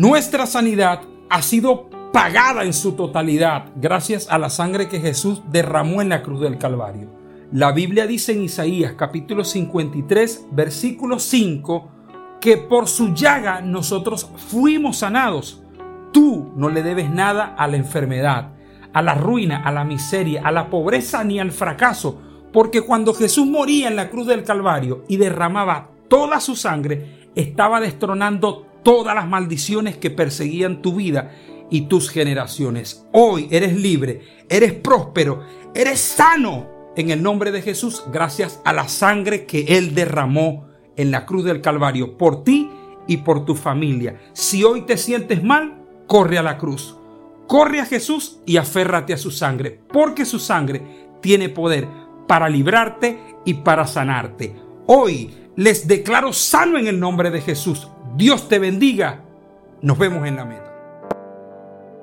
Nuestra sanidad ha sido pagada en su totalidad gracias a la sangre que Jesús derramó en la cruz del Calvario. La Biblia dice en Isaías capítulo 53 versículo 5 que por su llaga nosotros fuimos sanados. Tú no le debes nada a la enfermedad, a la ruina, a la miseria, a la pobreza ni al fracaso, porque cuando Jesús moría en la cruz del Calvario y derramaba toda su sangre, estaba destronando todas las maldiciones que perseguían tu vida y tus generaciones. Hoy eres libre, eres próspero, eres sano en el nombre de Jesús gracias a la sangre que Él derramó en la cruz del Calvario por ti y por tu familia. Si hoy te sientes mal, corre a la cruz. Corre a Jesús y aférrate a su sangre, porque su sangre tiene poder para librarte y para sanarte. Hoy les declaro sano en el nombre de Jesús. Dios te bendiga. Nos vemos en la meta.